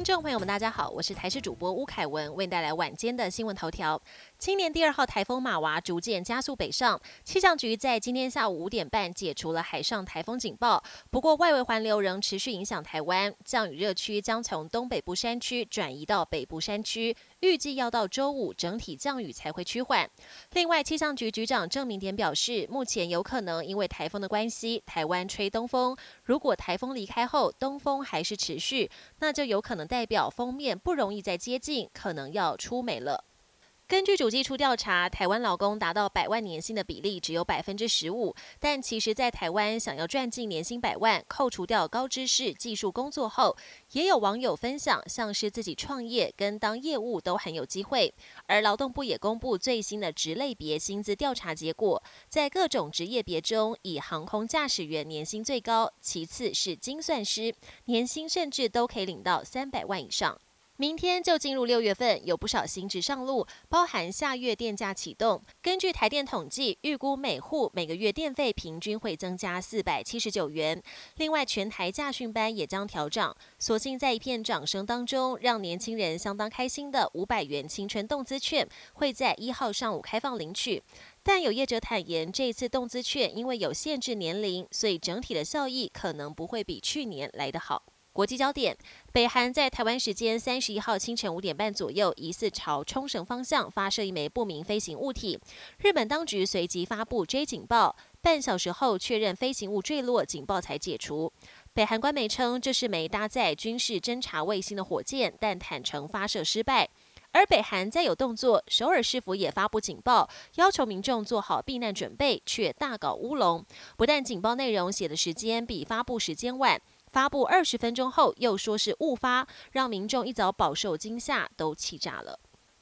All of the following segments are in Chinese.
听众朋友们，大家好，我是台视主播吴凯文，为您带来晚间的新闻头条。今年第二号台风马娃逐渐加速北上，气象局在今天下午五点半解除了海上台风警报。不过，外围环流仍持续影响台湾，降雨热区将从东北部山区转移到北部山区，预计要到周五整体降雨才会趋缓。另外，气象局局长郑明典表示，目前有可能因为台风的关系，台湾吹东风。如果台风离开后，东风还是持续，那就有可能代表封面不容易再接近，可能要出美了。根据主计处调查，台湾劳工达到百万年薪的比例只有百分之十五。但其实，在台湾想要赚进年薪百万，扣除掉高知识技术工作后，也有网友分享，像是自己创业跟当业务都很有机会。而劳动部也公布最新的职类别薪资调查结果，在各种职业别中，以航空驾驶员年薪最高，其次是精算师，年薪甚至都可以领到三百万以上。明天就进入六月份，有不少新职上路，包含下月电价启动。根据台电统计，预估每户每个月电费平均会增加四百七十九元。另外，全台驾训班也将调涨。所幸在一片掌声当中，让年轻人相当开心的五百元青春动资券会在一号上午开放领取。但有业者坦言，这次动资券因为有限制年龄，所以整体的效益可能不会比去年来得好。国际焦点：北韩在台湾时间三十一号清晨五点半左右，疑似朝冲绳方向发射一枚不明飞行物体。日本当局随即发布追警报，半小时后确认飞行物坠落，警报才解除。北韩官媒称这是枚搭载军事侦察卫星的火箭，但坦诚发射失败。而北韩再有动作，首尔市府也发布警报，要求民众做好避难准备，却大搞乌龙。不但警报内容写的时间比发布时间晚。发布二十分钟后，又说是误发，让民众一早饱受惊吓，都气炸了。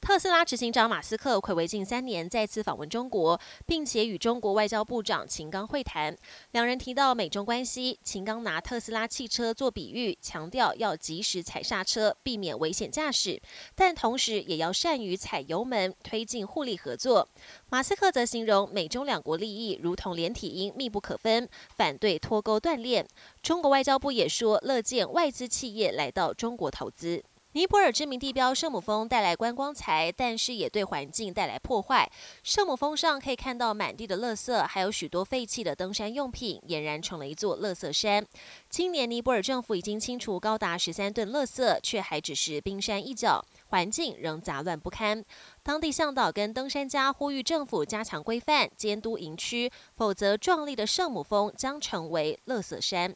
特斯拉执行长马斯克暌违近三年再次访问中国，并且与中国外交部长秦刚会谈。两人提到美中关系，秦刚拿特斯拉汽车做比喻，强调要及时踩刹车，避免危险驾驶，但同时也要善于踩油门，推进互利合作。马斯克则形容美中两国利益如同连体婴，密不可分，反对脱钩断链。中国外交部也说，乐见外资企业来到中国投资。尼泊尔知名地标圣母峰带来观光财，但是也对环境带来破坏。圣母峰上可以看到满地的垃圾，还有许多废弃的登山用品，俨然成了一座垃圾山。今年尼泊尔政府已经清除高达十三吨垃圾，却还只是冰山一角，环境仍杂乱不堪。当地向导跟登山家呼吁政府加强规范、监督营区，否则壮丽的圣母峰将成为垃圾山。